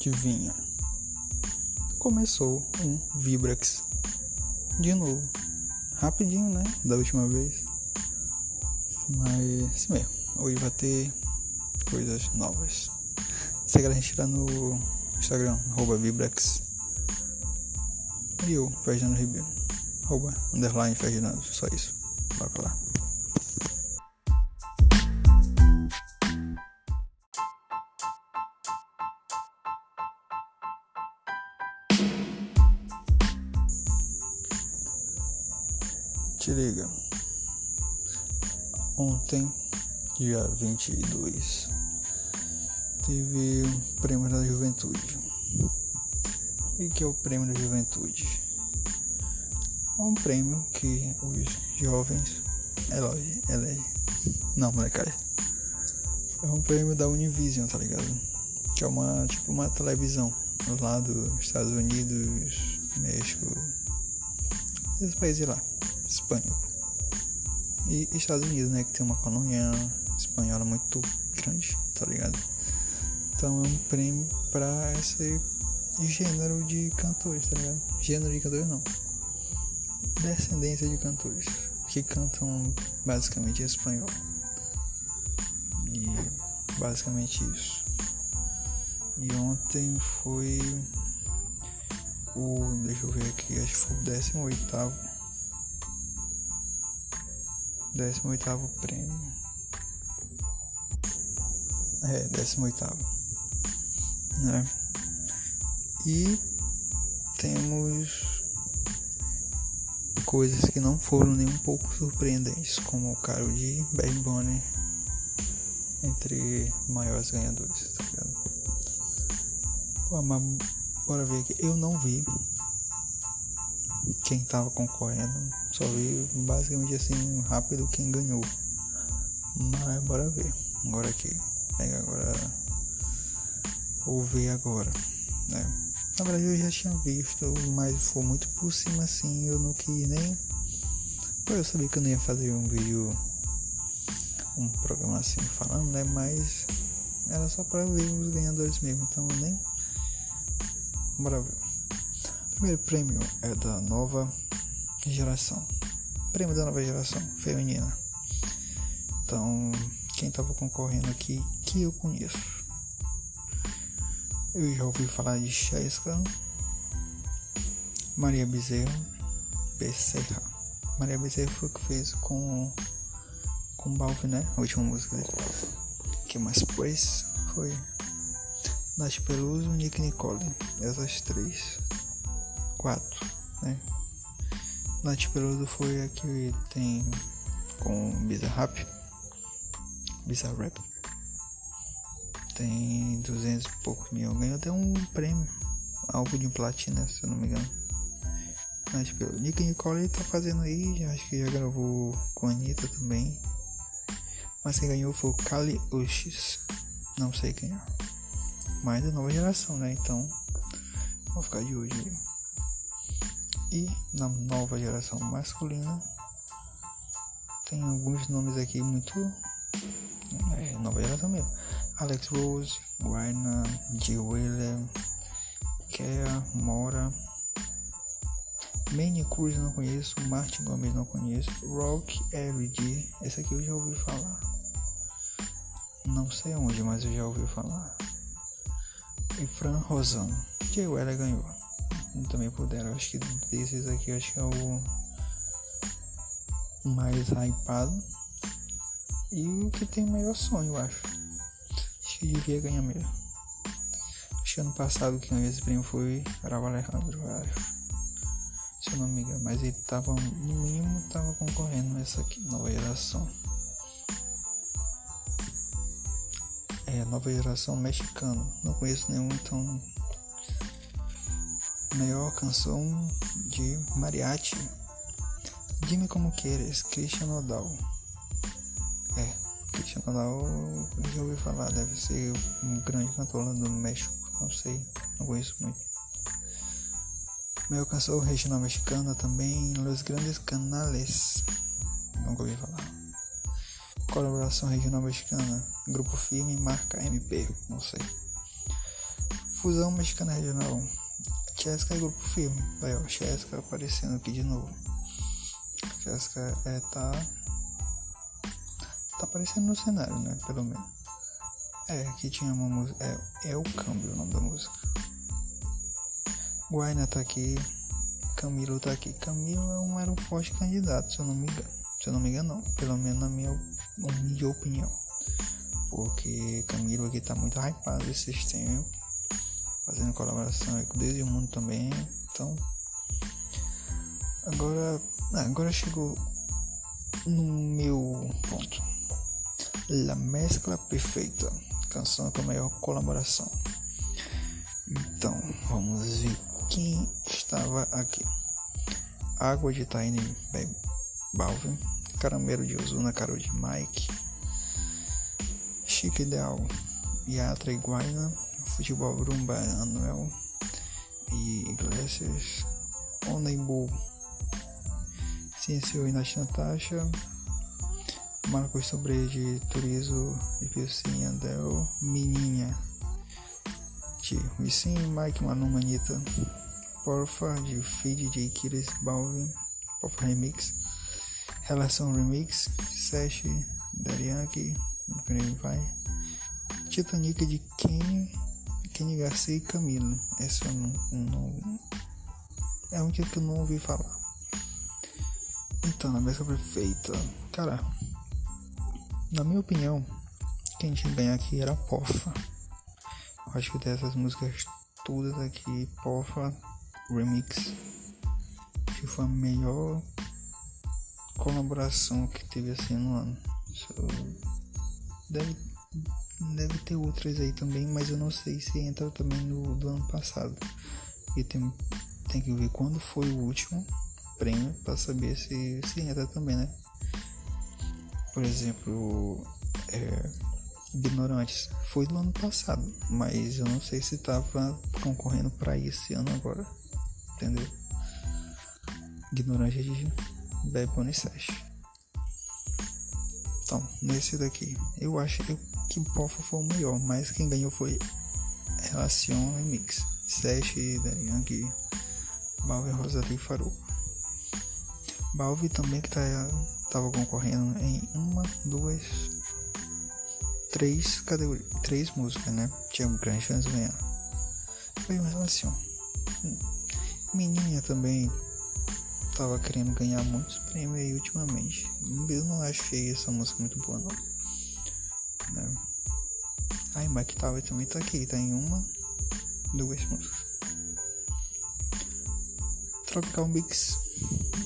Adivinha? Começou um Vibrax de novo. Rapidinho, né? Da última vez. Mas, assim mesmo. Hoje vai ter coisas novas. Segue a gente lá no Instagram, arroba Vibrax. E eu, Ferdinando Ribeiro. Arroba, underline Ferdinando. Só isso. Coloca lá. Dia 22, teve o prêmio da juventude. E que é o prêmio da juventude? É um prêmio que os jovens elegem. Ele, não, molecada. É um prêmio da Univision, tá ligado? Que é uma tipo uma televisão lá dos Estados Unidos, México, esses países lá. Espanha. E Estados Unidos, né? Que tem uma colônia espanhola muito grande, tá ligado? Então é um prêmio pra esse gênero de cantores, tá ligado? Gênero de cantores não. Descendência de cantores que cantam basicamente espanhol. E basicamente isso. E ontem foi o. Deixa eu ver aqui, acho que foi o 18 18 prêmio. É, 18. Né? E temos coisas que não foram nem um pouco surpreendentes, como o caro de Bad Bunny entre maiores ganhadores, tá ligado? Pô, mas bora ver aqui. Eu não vi quem tava concorrendo. Só vi basicamente assim, rápido quem ganhou. Mas bora ver. Agora aqui. Pega agora. Vou ver agora. Né? Na verdade eu já tinha visto, mas foi muito por cima assim. Eu não quis nem. Pô, eu sabia que eu não ia fazer um vídeo. Um programa assim falando, né? Mas era só pra ver os ganhadores mesmo. Então nem. Bora ver primeiro prêmio é da nova geração. Prêmio da nova geração feminina. Então, quem estava concorrendo aqui que eu conheço. Eu já ouvi falar de Cheska, Maria Bezerra, Becerra. Maria Bezerra foi o que fez com com Balve, né? A última música dele. que mais depois foi Nath Peluso, Nick Nicole. Essas três quatro, né? Nath Peludo foi a que tem com Bizarre Rap, Bizarre Rap. Tem 200 e poucos mil. Ganhou até um prêmio, algo de platina, se eu não me engano. Nath Peludo. Nick Nicole tá fazendo aí, acho que já gravou com a Anitta também. Mas quem ganhou foi o Kali Uchis. Não sei quem é. Mas da nova geração, né? Então, vou ficar de hoje aí. E na nova geração masculina tem alguns nomes aqui muito é, nova geração mesmo. Alex Rose, Guayna, G. William, Kea, Mora, Manny Cruz não conheço, Martin Gomes não conheço, Rock RD, esse aqui eu já ouvi falar. Não sei onde, mas eu já ouvi falar. E Fran Rosano. Jay Weller ganhou também puderam. Acho que desses aqui acho que é o mais hypado. E o que tem maior sonho, eu acho. Que devia ganhar mesmo. Acho que ano passado quem ganhou esse prêmio foi Arava Alejandro, acho. Se eu não me engano. Mas ele tava, no mínimo, tava concorrendo nessa aqui, nova geração. É, nova geração mexicana. Não conheço nenhum, então Melhor canção de mariachi. Dime como queres, Christian Nodal. Nodal eu já ouvi falar, deve ser um grande cantor lá do México, não sei, não conheço muito. Melhor canção regional mexicana também, Los Grandes Canales, nunca ouvi falar. Colaboração regional mexicana, Grupo Firme, Marca MP, não sei. Fusão Mexicana Regional. Chesca é grupo firme. Vai, ó, Chesca aparecendo aqui de novo. Chesca é, tá. Tá aparecendo no cenário, né? Pelo menos. É, aqui tinha uma música. É, é o câmbio o nome da música. Guaina tá aqui. Camilo tá aqui. Camilo não era um forte candidato, se eu não me engano. Se eu não me engano, não. Pelo menos na minha opinião. Porque Camilo aqui tá muito hypado esses tempos. Fazendo colaboração com Deus o mundo também. Então. Agora. Ah, agora chegou no meu ponto. La mescla perfeita. Canção com a maior colaboração. Então, vamos ver quem estava aqui. Água de Tiny Balvin, Caramelo de Ozuna, Carol de Mike, Chique Ideal, Yatra Iguaina, Futebol Rumba Anuel e Iglesias, Oneibu, Ciência e Natasha, Marcos Sobre de Turizo e Pilcinha Andel, Meninha de Wisin, Mike Manu Manita, Porfa de Feed de Kiris Balvin, Porfa Remix, Relação Remix, Sesh, Darianki, vai, Titanic de Kenny, Kenny Garcia e Camilo. Essa eu não, não é um que eu não ouvi falar. Então, na mesma perfeita, cara, na minha opinião, quem tinha ganhar aqui era a Porfa. Eu acho que dessas músicas todas aqui, Porfa Remix, que foi a melhor colaboração que teve assim no ano. Deve, deve ter outras aí também, mas eu não sei se entra também no do ano passado. E tem, tem que ver quando foi o último prêmio para saber se, se entra também, né? Por exemplo, é, Ignorantes foi do ano passado, mas eu não sei se tava concorrendo para esse ano agora, entendeu? Ignorante de Bad Bunny Então, nesse daqui, eu acho que o Pofa foi o melhor, mas quem ganhou foi Relacion Remix, Sesh, Young, Balve, Rosalie e Farouk. Balve também que tá, tava concorrendo em uma, duas, três categorias, três músicas, né? Tinha grande chance de ganhar. Foi uma relação. Menina também tava querendo ganhar muitos prêmios aí ultimamente. Eu não achei essa música muito boa não. Né? Aí Mike Tower também tá aqui, tá em uma, duas músicas. Tropical Mix,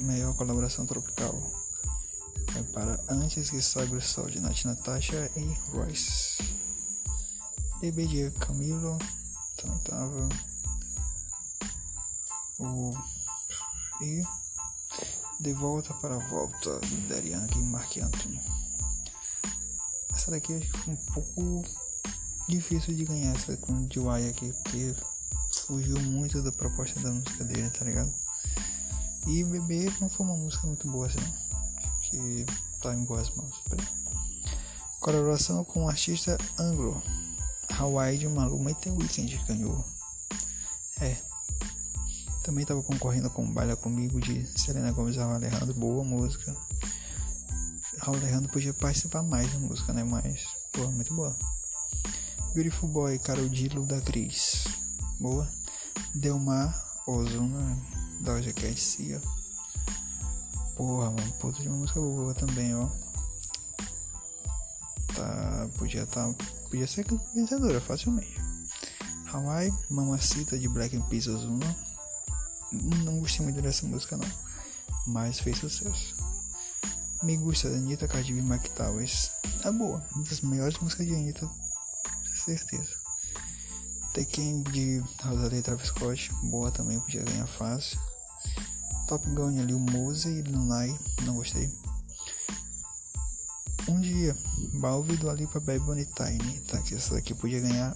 melhor colaboração tropical é para Antes que Saiba o Sol de Nath Natasha e Royce. Bebê de Camilo também tava. O. E. De Volta para a Volta de Darian e Mark Anthony. Essa daqui acho que foi um pouco difícil de ganhar essa com o DY aqui, porque fugiu muito da proposta da música dele, tá ligado? E Bebê não foi uma música muito boa assim que tá em boas mãos. Colaboração com o artista anglo Hawaii de Maluma e The Weeknd ganhou. É. Também estava concorrendo com Baila Comigo de Selena Gomes e Alejandro. Boa música. Alejandro podia participar mais da música, né? Mas, pô, muito boa. Beautiful Boy, Carol Dilo da Cris. Boa. Delmar Ozuna da Oja Cat Cia. Porra, mano, puta de uma música boa também, ó. Tá, podia tá, podia ser vencedora facilmente. Hawaii, Mamacita de Black Peace Ozuna. Não gostei muito dessa música não, mas fez sucesso. Me gusta da Anitta, Cardi B, Mike Towers. É boa, uma das melhores músicas de Anitta, certeza. Tekken de Rosalie Travis Scott, boa também, podia ganhar fácil. Top Gun ali, o Mose e Lunai, não gostei. Um dia, Balve do Alipa Bad Bunny Tiny, tá? Que essa daqui podia ganhar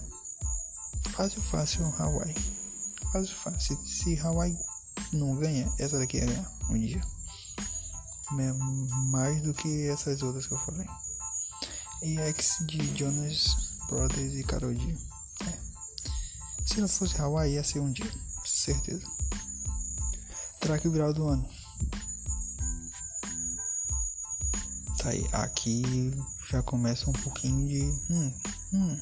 fácil, fácil Hawaii. Fácil, fácil. Se Hawaii não ganha, essa daqui ia ganhar um dia. Mais do que essas outras que eu falei. E X de Jonas Brothers e Karol G. É. Se não fosse Hawaii, ia ser um dia, certeza. Track viral do ano. Tá aí, aqui já começa um pouquinho de. Hum, hum.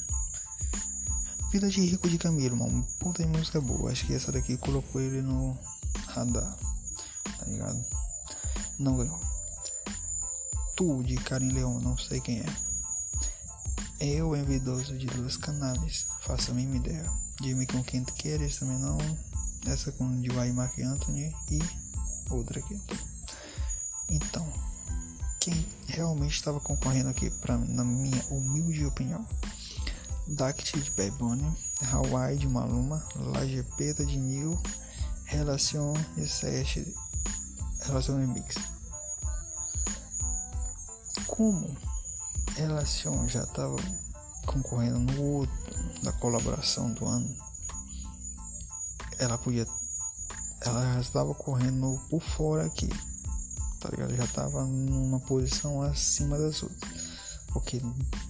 Vida de Rico de Camilo, mano. Puta de música boa. Acho que essa daqui colocou ele no radar. Tá ligado? Não ganhou. Tu de Karim Leão, não sei quem é. Eu, envidoso de duas canais, faço a mínima ideia. Diga-me com quem tu queres também não. Essa com o Dwight Mark Anthony e outra aqui. Então, quem realmente estava concorrendo aqui, pra, na minha humilde opinião, Dact de Bad Bunny, Hawaii de Maluma, La Gepeta de Nil, Relação e Sete, Relação Remix. Como Relação já estava concorrendo no outro da colaboração do ano, ela podia. Ela já estava correndo por fora aqui, tá ligado? Já estava numa posição acima das outras. Porque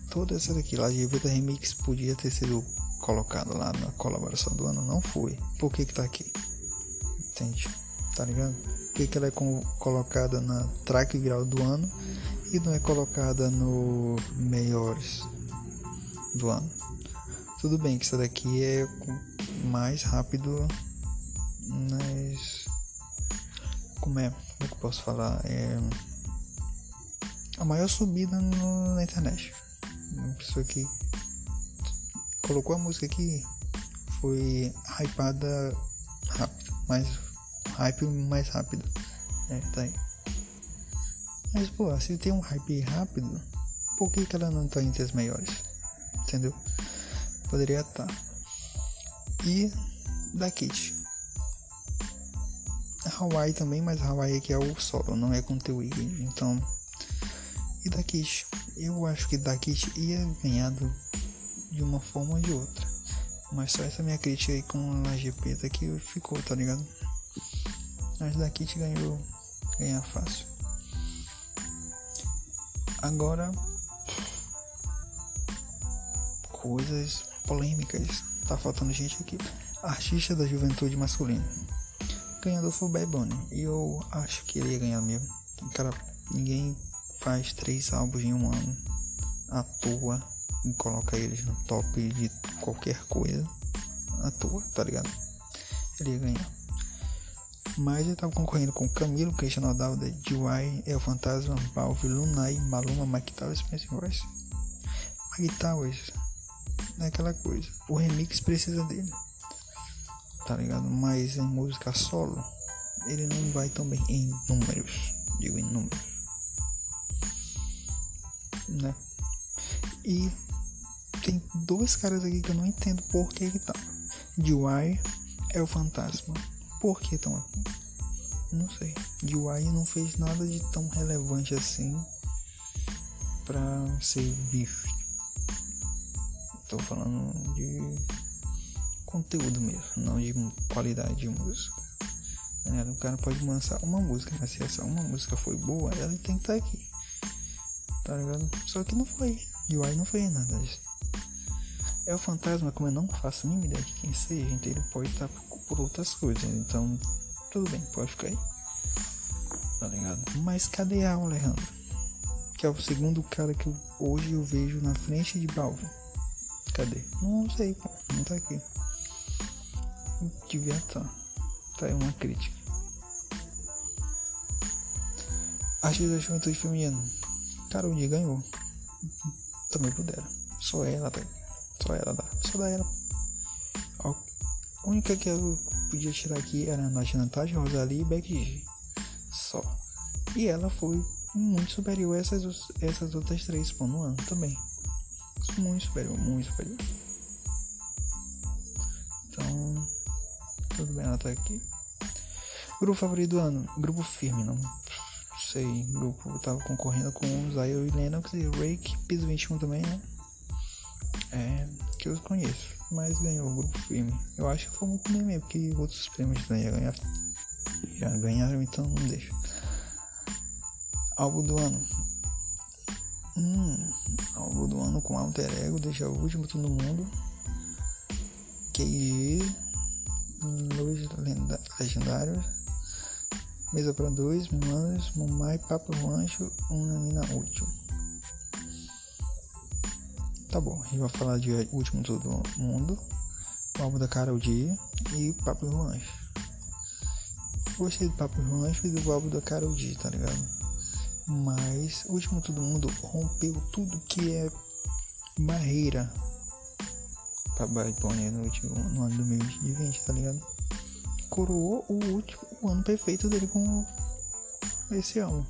toda essa daqui lá de Evita Remix podia ter sido colocada lá na colaboração do ano, não foi. Por que que tá aqui? Entende? Tá ligado? Por que, que ela é colocada na track viral do ano e não é colocada no melhores do ano? Tudo bem que essa daqui é mais rápido, mas como é? Como é que eu posso falar? É a maior subida no, na internet. Uma pessoa que colocou a música aqui foi hypada rápido, mais hype mais rápido. É, tá aí. Mas pô, se tem um hype rápido, por que, que ela não tá entre as maiores? Entendeu? Poderia estar. Tá. E da Kit. Hawaii também, mas Hawaii aqui é o solo, não é com The Weeknd. Então e da Kit. Eu acho que da Kit ia ganhar do, de uma forma ou de outra. Mas só essa minha crítica aí com a GP que ficou, tá ligado? Mas da Kit ganhou ganhar fácil. Agora coisas polêmicas. Tá faltando gente aqui. Artista da juventude masculina. Ganhador foi o Bad Bunny. E eu acho que ele ia ganhar mesmo. Cara, ninguém faz três álbuns em um ano à toa e coloca eles no top de qualquer coisa à toa, tá ligado? Ele ia ganhar. Mas ele tava concorrendo com Camilo, Cristiano Ronaldo, D.Y., El Fantasma, Balve, Lunai, Maluma, Mike Towers, Spencer Royce. Mike Towers é aquela coisa. O remix precisa dele. Tá ligado? Mas em música solo, ele não vai tão bem em números. Digo em números né? E tem dois caras aqui que eu não entendo por que que tá. DY é o fantasma. Por que estão aqui? Não sei. DY não fez nada de tão relevante assim pra ser visto. Tô falando de conteúdo mesmo, não de qualidade de música. É, o cara pode lançar uma música, mas se essa uma música foi boa, ela tem que estar tá aqui tá ligado? Só que não foi. UI não foi nada disso. É o fantasma, como eu não faço mínima ideia de quem seja, então ele pode estar por, por outras coisas. Então, tudo bem, pode ficar aí. Tá ligado? Mas cadê a Alejandro? Que é o segundo cara que eu, hoje eu vejo na frente de Balvin. Cadê? Não sei, pô. Não tá aqui. Devia estar. Tá. tá aí uma crítica. Arte da juventude feminina. Carol D ganhou. Também puderam. Só ela, tá? Só ela dá. Só dá ela. A única que eu podia tirar aqui era a Nath Natasha, Rosalie e Becky G. Só. E ela foi muito superior a essas, essas outras três pô, no ano também. Muito superior, muito superior. Então, tudo bem, ela tá aqui. Grupo favorito do ano? Grupo firme, não sei, grupo eu tava concorrendo com Zion e Lennox e Rake, Piso 21 também, né? É, que eu conheço, mas ganhou o grupo firme. Eu acho que foi muito bem mesmo, porque outros prêmios também já ganharam, já ganharam, então não deixa. Álbum do ano. Hum, álbum do ano com Alter Ego, deixa o último todo mundo. QG, Luz Legendários, Mesa para dois, Mimanos, Mumai, Papo Rancho, uma mina útil. Tá bom, a gente vai falar de Último Todo Mundo, o álbum da Carol D e Papo Rancho. Gostei do Papo Rancho e do álbum da Carol D, tá ligado? Mas o Último Todo Mundo rompeu tudo que é barreira pra Bad no, último, no ano 2020, tá ligado? Coroou o último o ano perfeito dele com esse álbum.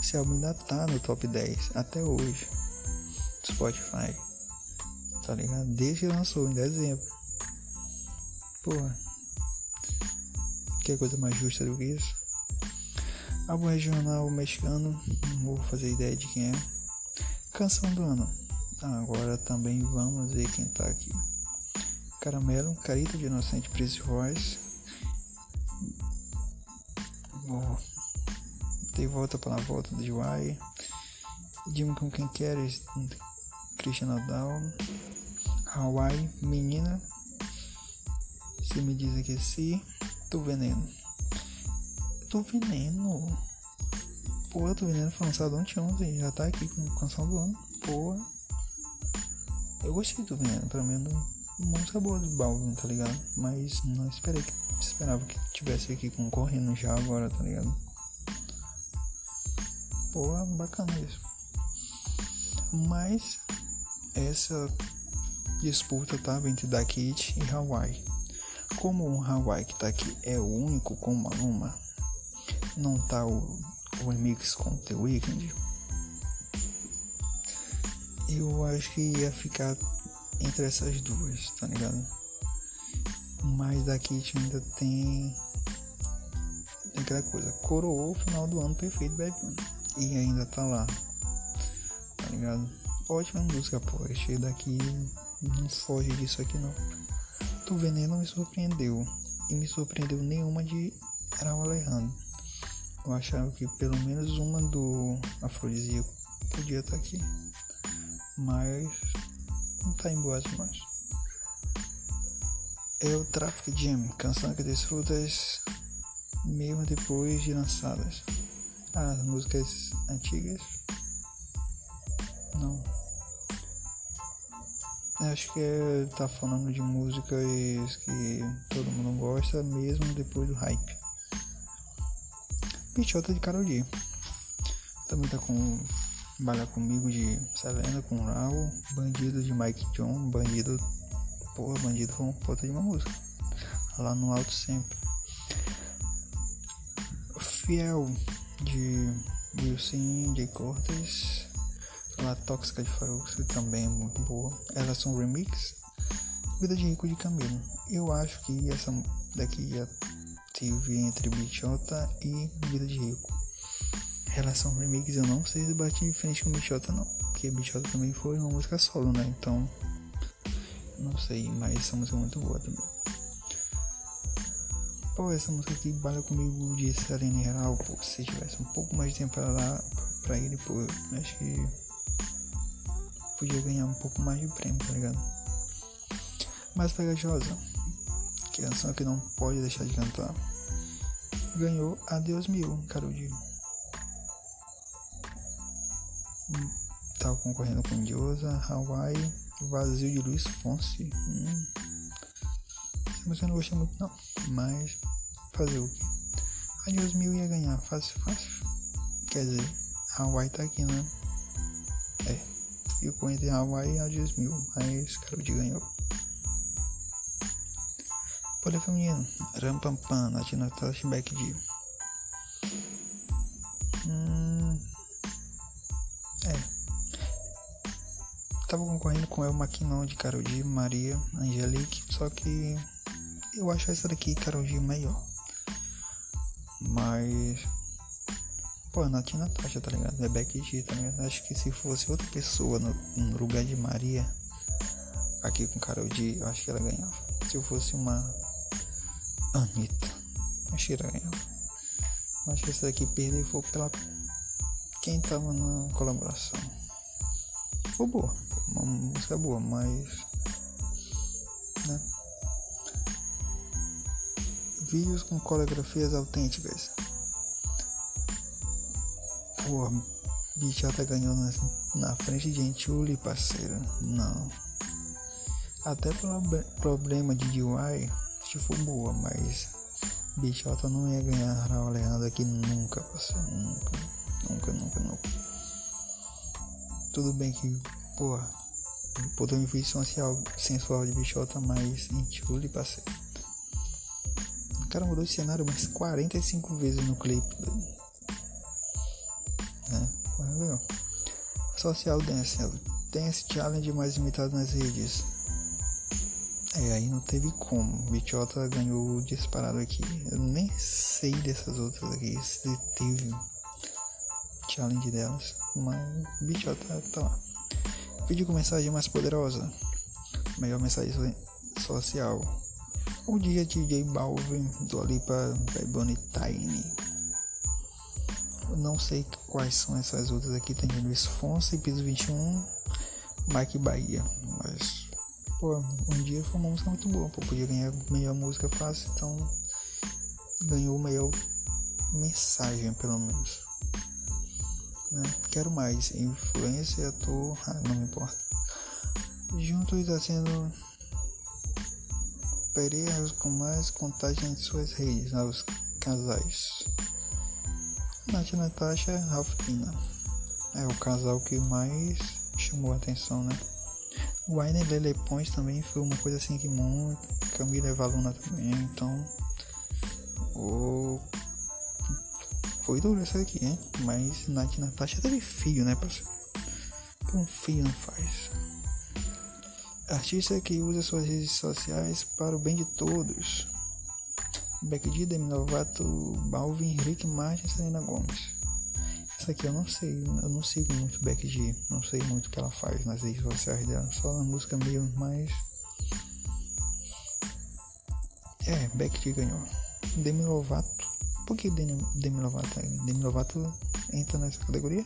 Esse álbum ainda tá no top 10 até hoje. Spotify. Tá ligado? Desde que lançou em dezembro. Porra. Que coisa mais justa do que isso? Álbum regional mexicano. Não vou fazer ideia de quem é. Canção do ano. Agora também vamos ver quem tá aqui. Caramelo, Carita de Inocente Prince Royce. Vou de volta para a volta de Uai. Dime com quem queres, Christian Nadal. Hawaii, menina. Se me diz que sim, tô veneno. Tô veneno. Porra, tô veneno foi lançado ontem, ontem. Já tá aqui com canção do ano. Porra. Eu gostei do Veneno, pelo menos música boa do Balvin, tá ligado? Mas não esperei que esperava que tivesse aqui concorrendo já agora, tá ligado? Pô, bacana isso. Mas essa disputa tava entre Da Kid e Hawaii. Como o Hawaii que tá aqui é o único com Maluma, não tá o, o remix com The Weeknd eu acho que ia ficar entre essas duas, tá ligado? Mas daqui ainda tem, aquela coisa, coroou o final do ano perfeito Bad Bunny. E ainda tá lá. Tá ligado? Ótima música, pô. Esse daqui não foge disso aqui não. Tu Veneno me surpreendeu. E me surpreendeu nenhuma de Erau Alejandro. Eu achava que pelo menos uma do Afrodisíaco podia estar tá aqui mas não tá em boas mãos. É o Traffic Jam, canção que desfrutas mesmo depois de lançadas. As músicas antigas? Não. Acho que é, tá falando de músicas que todo mundo gosta, mesmo depois do hype. Pichota de Karol G. Também tá com Bala Comigo de Selena com Raul, Bandido de Mike John, Bandido, porra, Bandido foi um puta de uma música, lá no alto sempre. Fiel de Wilson J. Cortes, La Tóxica de Farouk também é muito boa. Elas são remix. Vida de Rico de Camilo. Eu acho que essa daqui já tive entre Bichota e Vida de Rico relação remix eu não sei se bate de frente com Bichota não. Porque Bichota também foi uma música solo, né? Então. Não sei, mas essa música é muito boa também. Pô, essa música aqui bala comigo de Selena Real, pô, se tivesse um pouco mais de tempo pra lá pra ele, pô, acho que podia ganhar um pouco mais de prêmio, tá ligado? Mais pegajosa, é canção que não pode deixar de cantar. Ganhou Adeus Mil, Carol Digo. Tava concorrendo com Diosa, Hawaii, Vazio de Luiz Fonse. Hum. Eu não gostei muito não, mas fazer o quê? A Deus Mil ia ganhar, fácil, fácil. Quer dizer, Hawaii tá aqui, né? É, ficou entre Hawaii e a Deus Mil, mas Carol ganhou. Poder feminino, Rampampam, Natina Flashback de tava concorrendo com El Maquinon de Carol G, Maria, Angelique, só que eu acho essa daqui Carol G maior. Mas. Pô, Nath Natasha, tá ligado? É Becky G, tá ligado? Acho que se fosse outra pessoa no, no lugar de Maria, aqui com Carol G, eu acho que ela ganhava. Se fosse uma Anitta, ganhava. Acho que essa daqui perdeu foi pela quem tava na colaboração. Ficou boa uma música boa, mas. Né? vídeos com coreografias autênticas. Pô, Bichota ganhou na, na frente de Enchuli, parceiro. Não. Até pelo problema de UI, se for boa, mas Bichota não ia ganhar Raul Alejandro aqui nunca, parceiro. Nunca. Nunca, nunca, nunca. Tudo bem que, porra, poder influência sensual, sensual de Bichota, mas Enchuli, parceiro. O cara mudou de cenário mais 45 vezes no clipe. Né? Entendeu? Social Dance, Dance Challenge mais imitado nas redes. É, aí não teve como. Bichota ganhou disparado aqui. Eu nem sei dessas outras aqui. Se teve challenge delas. Mas Bichota tá lá. Vídeo com mensagem mais poderosa. Melhor mensagem social. O dia DJ Balvin do Alipa Bebone Tiny. Não sei quais são essas outras aqui. Tem Luiz Fonse, Piso 21, Mike Bahia. Mas, pô, um dia foi uma música muito boa. Pô, podia ganhar melhor música fácil, então ganhou melhor mensagem, pelo menos. Né? Quero mais. Influência, ator, ah, não me importa. Juntos está sendo Pereiras com mais contagem em suas redes, aos casais. Nath Natasha Ralphina. É o casal que mais chamou a atenção, né? O Aine Lele Pons também foi uma coisa assim que muito. Camila Evaluna também, então. O... Foi duro isso aqui, hein? Mas Nath Natasha teve filho, né, parceiro? Um filho não faz. Artista que usa suas redes sociais para o bem de todos. Beck D, Demi Lovato, Balvin, Rick Martin e Selena Gomes. Essa aqui eu não sei, eu não sigo muito Beck G, não sei muito o que ela faz nas redes sociais dela, só na música meio mais. É, Beck G ganhou. Demi Lovato, por que Demi, Demi Lovato? Demi Lovato entra nessa categoria?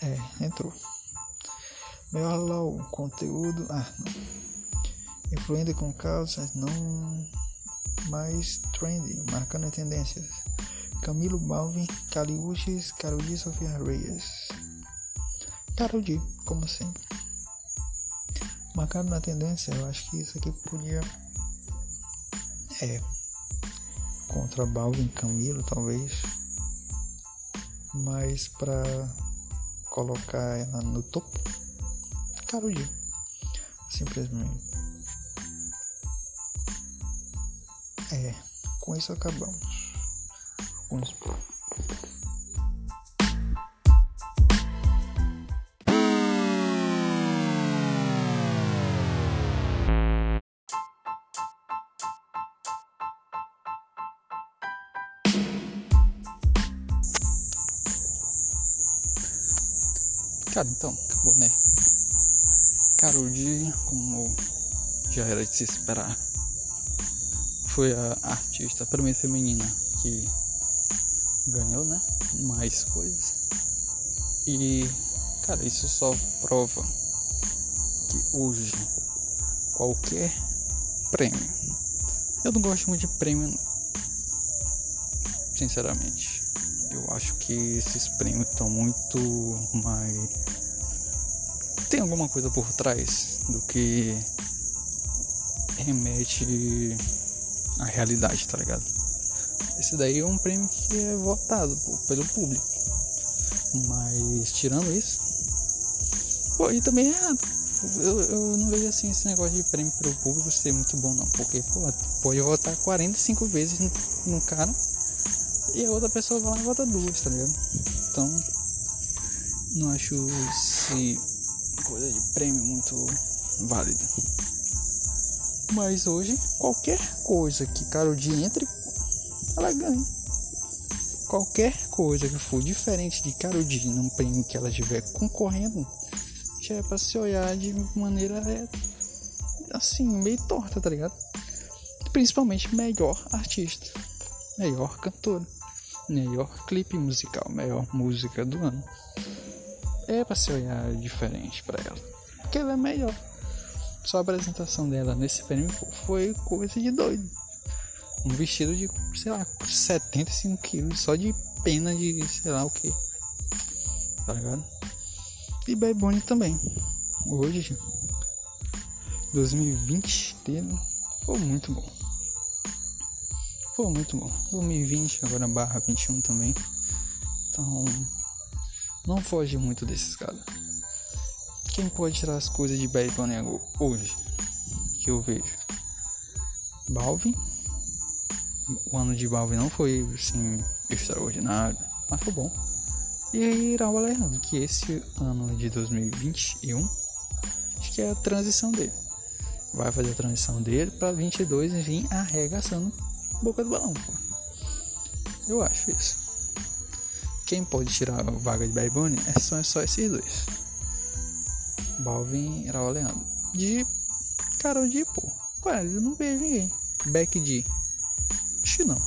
É, entrou. Melhor LOL, conteúdo. Ah, não. Influente com causas, não mais trending, marcando tendências. Camilo Balvin, Caliuches, Karol G, Sofia Reyes. Karol G, como sempre. Marcando na tendência, eu acho que isso aqui podia. É. Contra Balvin, Camilo, talvez. Mas pra colocar ela no topo, Karol G. Simplesmente. É, com isso acabamos. Isso. Cara, então, acabou, né? Carol G, como já era de se esperar, foi a artista, a primeira feminina que ganhou, né? Mais coisas. E, cara, isso só prova que hoje qualquer prêmio. Eu não gosto muito de prêmio, não. sinceramente. Eu acho que esses prêmios estão muito mais. Tem alguma coisa por trás do que remete a realidade, tá ligado? Esse daí é um prêmio que é votado pô, pelo público. Mas tirando isso, pô, e também é. Eu, eu não vejo assim esse negócio de prêmio pelo público ser muito bom não. Porque, pô, pode votar 45 vezes no, cara e a outra pessoa vai lá e vota duas, tá ligado? Então, não acho esse coisa de prêmio muito válida. Mas hoje, qualquer coisa que Karol G entre, ela ganha. Qualquer coisa que for diferente de G num prêmio que ela estiver concorrendo, já é pra se olhar de maneira é, assim, meio torta, tá ligado? Principalmente melhor artista, melhor cantora, melhor clipe musical, melhor música do ano. É pra se olhar diferente para ela, porque ela é melhor. Só a apresentação dela nesse prêmio foi coisa de doido. Um vestido de, sei lá, 75 quilos só de pena de sei lá o que. Tá ligado? E Bad Bunny também. Hoje, 2020 dele foi muito bom. Foi muito bom. 2020, agora barra 21 também. Então, não foge muito desses caras. Quem pode tirar as coisas de Bad Bunny hoje? Que eu vejo. Balvin. O ano de Balvin não foi assim extraordinário, mas foi bom. E aí Raul Alejandro, que esse ano de 2021 acho que é a transição dele. Vai fazer a transição dele para 22 e vir arregaçando boca do balão. Pô. Eu acho isso. Quem pode tirar a vaga de Bad Bunny é só, é só esses dois. Balvin e Raul Alejandro. De Carol de pô. Quase, eu não vejo ninguém. Beck D. Acho não.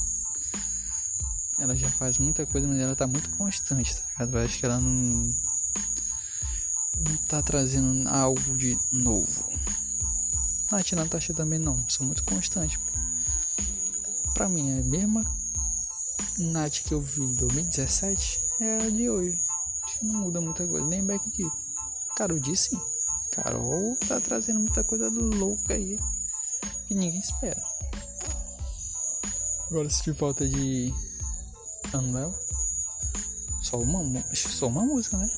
Ela já faz muita coisa, mas ela tá muito constante, tá ligado? Eu acho que ela não. Não tá trazendo algo de novo. Nath e Natasha também não, são muito constantes. Pra mim, é a mesma Nath que eu vi em 2017 é a de hoje. Acho que não muda muita coisa, nem Beck D. Carol disse sim. Carol tá trazendo muita coisa do louco aí que ninguém espera. Agora se te falta de Anuel, só uma, só uma música, né?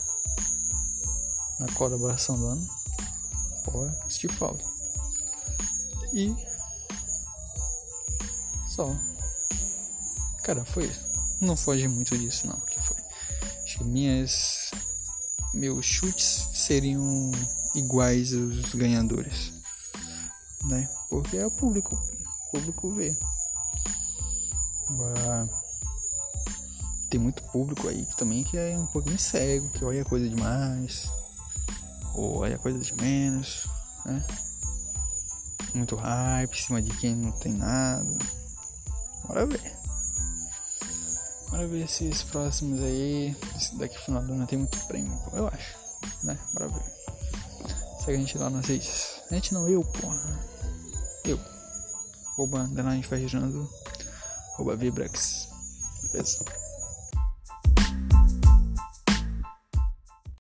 Na colaboração do ano. Pô, se te falta. E só. Cara, foi isso. Não foge muito disso não, que foi. Acho que minhas meus chutes seriam iguais aos ganhadores, né? Porque é o público, o público vê. Agora, tem muito público aí também que é um pouquinho cego, que olha coisa demais, ou olha coisa de menos, né? Muito hype em cima de quem não tem nada. Bora ver. Bora ver se esses próximos aí, daqui final do ano tem muito prêmio, eu acho, né? Bora ver. Segue a gente lá nas redes. A gente não, eu, porra. Eu. Arroba Underline Ferdinando. Arroba Vibrax. Beleza?